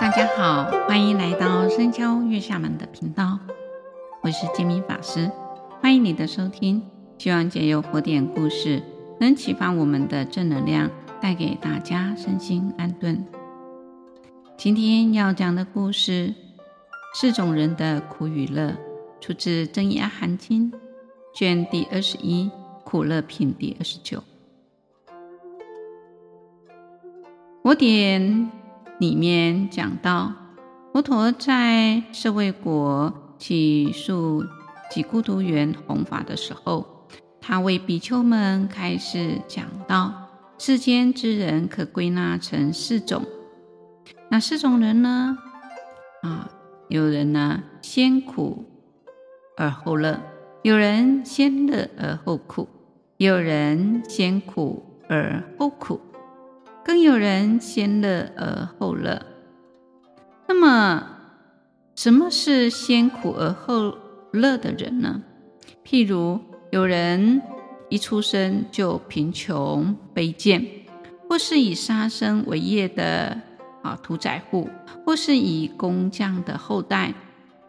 大家好，欢迎来到僧敲月下门的频道，我是建明法师，欢迎你的收听。希望借由佛典故事，能启发我们的正能量，带给大家身心安顿。今天要讲的故事，四种人的苦与乐，出自《增一阿含经》卷第二十一，苦乐品第二十九。佛典里面讲到，佛陀在舍卫国起树给孤独园弘法的时候，他为比丘们开示讲道：世间之人可归纳成四种。哪四种人呢？啊，有人呢先苦而后乐，有人先乐而后苦，有人先苦而后苦。更有人先乐而后乐。那么，什么是先苦而后乐的人呢？譬如有人一出生就贫穷卑贱，或是以杀生为业的啊屠宰户，或是以工匠的后代，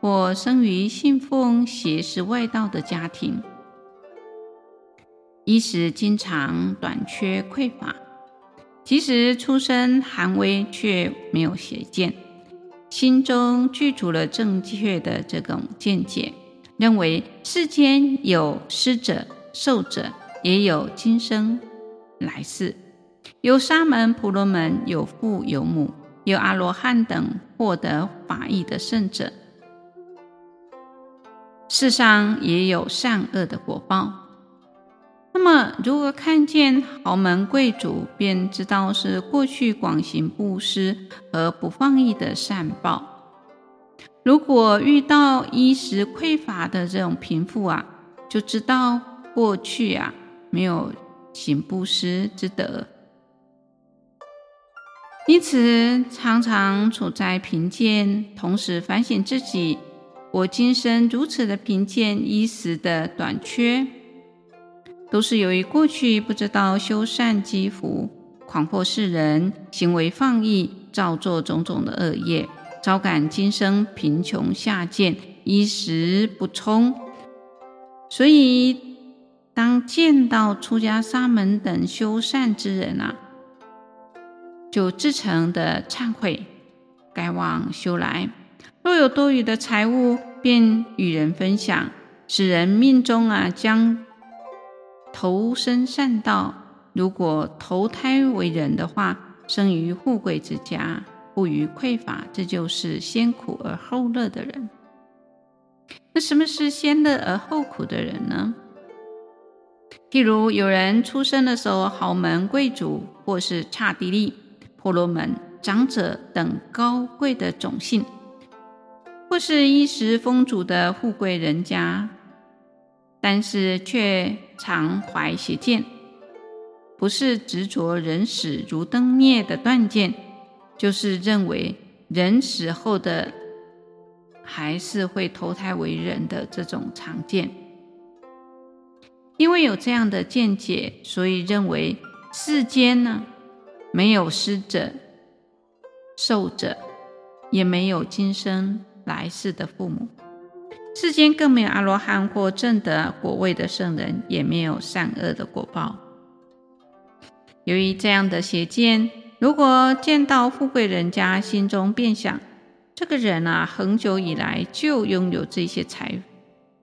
或生于信奉邪事外道的家庭，衣食经常短缺匮乏。其实出身寒微，却没有邪见，心中具足了正确的这种见解，认为世间有施者、受者，也有今生来世，有沙门、婆罗门，有父有母，有阿罗汉等获得法义的圣者，世上也有善恶的果报。那么，如果看见豪门贵族，便知道是过去广行布施和不放逸的善报；如果遇到衣食匮乏的这种贫富啊，就知道过去啊没有行布施之德，因此常常处在贫贱，同时反省自己：我今生如此的贫贱，衣食的短缺。都是由于过去不知道修善积福，狂惑世人，行为放逸，造作种种的恶业，招感今生贫穷下贱，衣食不充。所以，当见到出家沙门等修善之人啊，就至诚的忏悔，改往修来。若有多余的财物，便与人分享，使人命中啊将。投生善道，如果投胎为人的话，生于富贵之家，不虞匮乏，这就是先苦而后乐的人。那什么是先乐而后苦的人呢？譬如有人出生的时候，豪门贵族，或是刹帝利、婆罗门、长者等高贵的种姓，或是衣食丰足的富贵人家。但是却常怀邪见，不是执着人死如灯灭的断见，就是认为人死后的还是会投胎为人的这种常见。因为有这样的见解，所以认为世间呢没有施者、受者，也没有今生来世的父母。世间更没有阿罗汉或证得果位的圣人，也没有善恶的果报。由于这样的邪见，如果见到富贵人家，心中便想：这个人啊，恒久以来就拥有这些财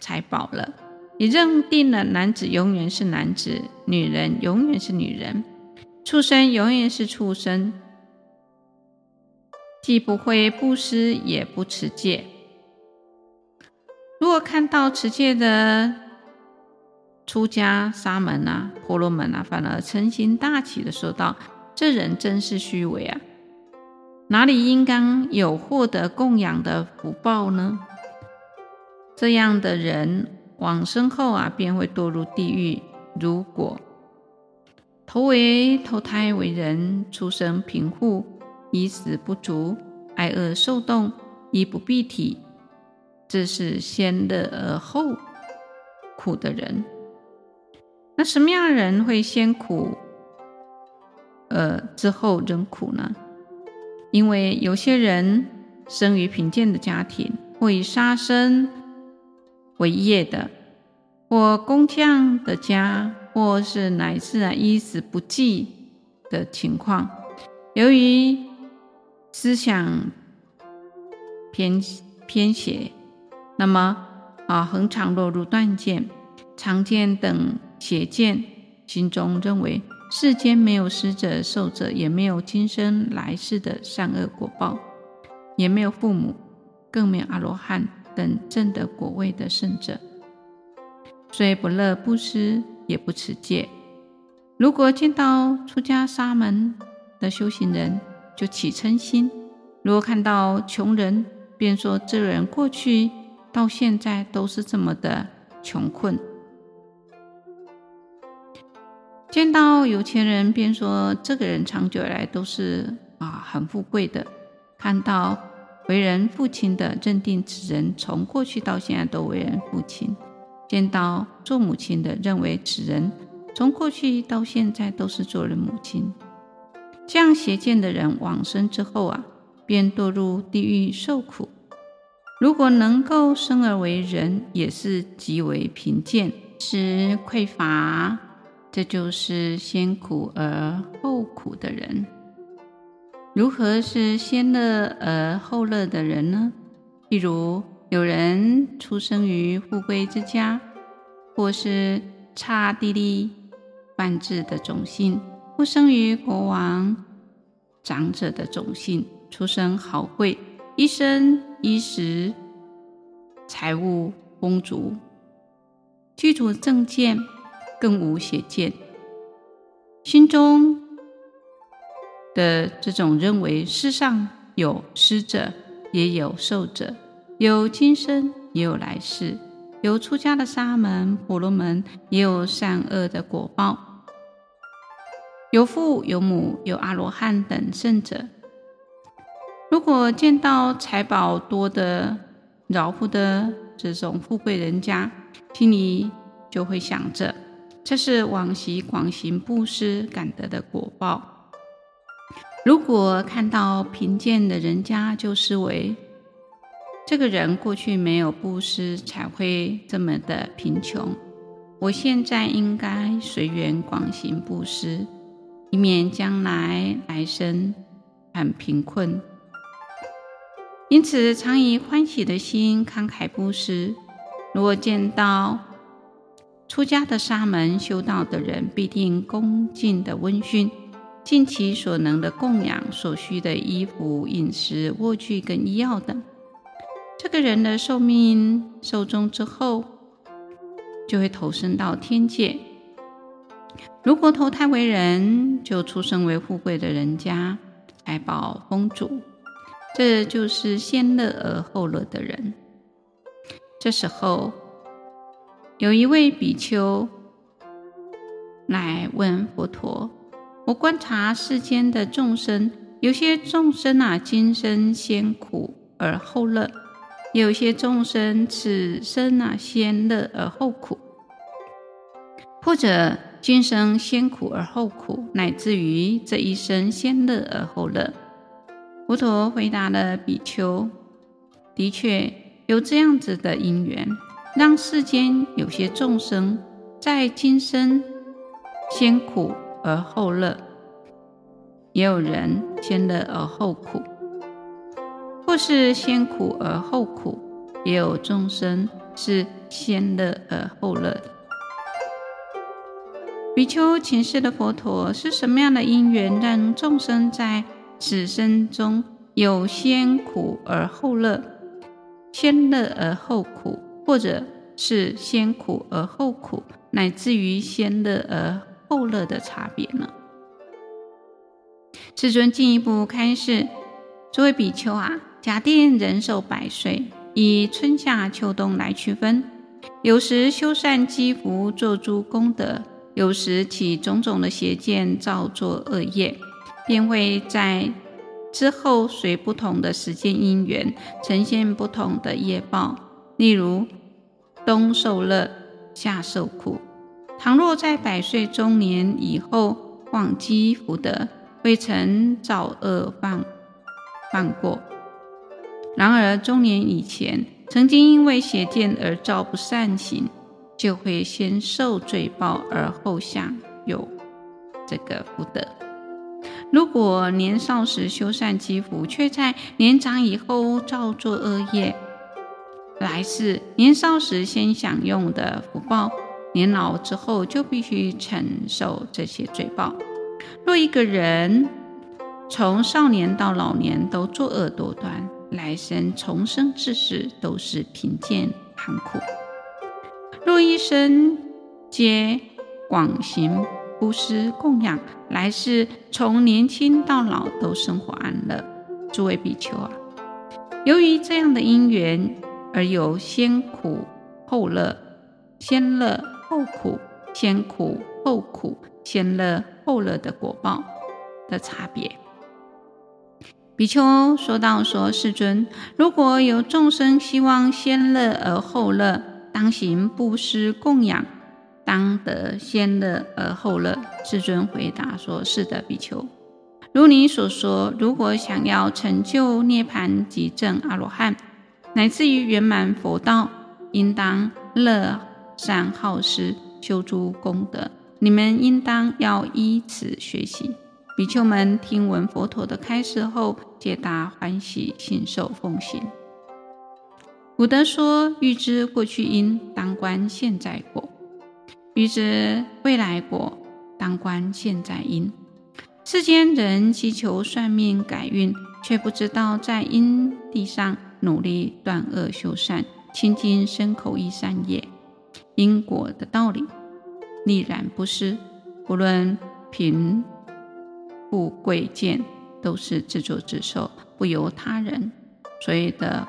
财宝了。也认定了男子永远是男子，女人永远是女人，畜生永远是畜生，既不会布施，也不持戒。如果看到持戒的出家沙门啊、婆罗门啊，反而嗔心大起的说道：“这人真是虚伪啊！哪里应当有获得供养的福报呢？这样的人往生后啊，便会堕入地狱。如果投为投胎为人，出生贫富，衣食不足，挨饿受冻，衣不蔽体。”这是先乐而后苦的人。那什么样的人会先苦，呃，之后仍苦呢？因为有些人生于贫贱的家庭，或以杀生为业的，或工匠的家，或是乃至啊衣食不济的情况，由于思想偏偏邪，那么啊恒常落入断见、常见等邪见，心中认为世间没有施者受者，也没有今生来世的善恶果报，也没有父母，更没有阿罗汉等证得果位的圣者，虽不乐布施，也不持戒。如果见到出家沙门的修行人，就起嗔心；如果看到穷人，便说这人过去到现在都是这么的穷困。见到有钱人，便说这个人长久以来都是啊很富贵的。看到为人父亲的，认定此人从过去到现在都为人父亲；见到做母亲的，认为此人从过去到现在都是做人母亲。这样邪见的人往生之后啊，便堕入地狱受苦。如果能够生而为人，也是极为贫贱，是匮乏。这就是先苦而后苦的人。如何是先乐而后乐的人呢？例如，有人出生于富贵之家，或是刹帝利万智的种姓，或生于国王长者的种姓，出身豪贵，一生衣食财物丰足，具足正见。更无邪见，心中的这种认为，世上有施者，也有受者，有今生，也有来世，有出家的沙门、婆罗门，也有善恶的果报，有父有母，有阿罗汉等圣者。如果见到财宝多的、饶富的这种富贵人家，心里就会想着。这是往昔广行布施感得的果报。如果看到贫贱的人家，就思维这个人过去没有布施，才会这么的贫穷。我现在应该随缘广行布施，以免将来来生很贫困。因此，常以欢喜的心慷慨布施。如果见到出家的沙门修道的人，必定恭敬的温驯，尽其所能的供养所需的衣服、饮食、卧具跟医药等。这个人的寿命寿终之后，就会投生到天界。如果投胎为人，就出生为富贵的人家，财宝丰足，这就是先乐而后乐的人。这时候。有一位比丘来问佛陀：“我观察世间的众生，有些众生啊，今生先苦而后乐；有些众生此生啊，先乐而后苦，或者今生先苦而后苦，乃至于这一生先乐而后乐。”佛陀回答了比丘：“的确有这样子的因缘。”让世间有些众生在今生先苦而后乐，也有人先乐而后苦，或是先苦而后苦，也有众生是先乐而后乐的。比丘请示的佛陀，是什么样的因缘让众生在此生中有先苦而后乐，先乐而后苦？或者是先苦而后苦，乃至于先乐而后乐的差别呢？世尊进一步开示：诸位比丘啊，假定人寿百岁，以春夏秋冬来区分，有时修善积福，做诸功德；有时起种种的邪见，造作恶业，便会在之后随不同的时间因缘，呈现不同的业报。例如，冬受乐，夏受苦。倘若在百岁中年以后，广积福德，未曾造恶放犯过。然而中年以前曾经因为邪见而造不善行，就会先受罪报，而后享有这个福德。如果年少时修善积福，却在年长以后造作恶业，来世年少时先享用的福报，年老之后就必须承受这些罪报。若一个人从少年到老年都作恶多端，来生重生之时都是贫贱寒苦；若一生皆广行布施供养，来世从年轻到老都生活安乐。诸位比丘啊，由于这样的因缘，而有先苦后乐、先乐后苦、先苦后苦、先乐后乐的果报的差别。比丘说道：“说世尊，如果有众生希望先乐而后乐，当行布施供养，当得先乐而后乐。”世尊回答说：“是的，比丘，如你所说，如果想要成就涅槃及证阿罗汉，乃至于圆满佛道，应当乐善好施，修诸功德。你们应当要依此学习。”比丘们听闻佛陀的开示后，皆大欢喜，信受奉行。古德说：“欲知过去因，当观现在果；欲知未来果，当观现在因。”世间人祈求算命改运，却不知道在因地上努力断恶修善，清净身口意善业，因果的道理，历然不失。不论贫。富贵贱都是自作自受，不由他人。所以的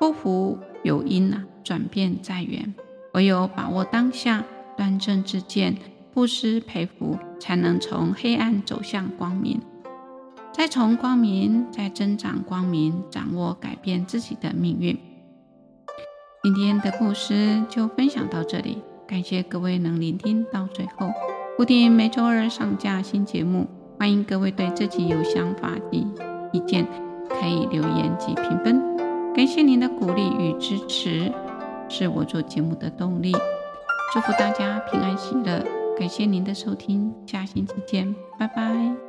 波符有因啊，转变在缘。唯有把握当下，端正知见，布施培福，才能从黑暗走向光明，再从光明再增长光明，掌握改变自己的命运。今天的故事就分享到这里，感谢各位能聆听到最后。固定每周二上架新节目。欢迎各位对自己有想法及意见，可以留言及评分。感谢您的鼓励与支持，是我做节目的动力。祝福大家平安喜乐，感谢您的收听，下星期见，拜拜。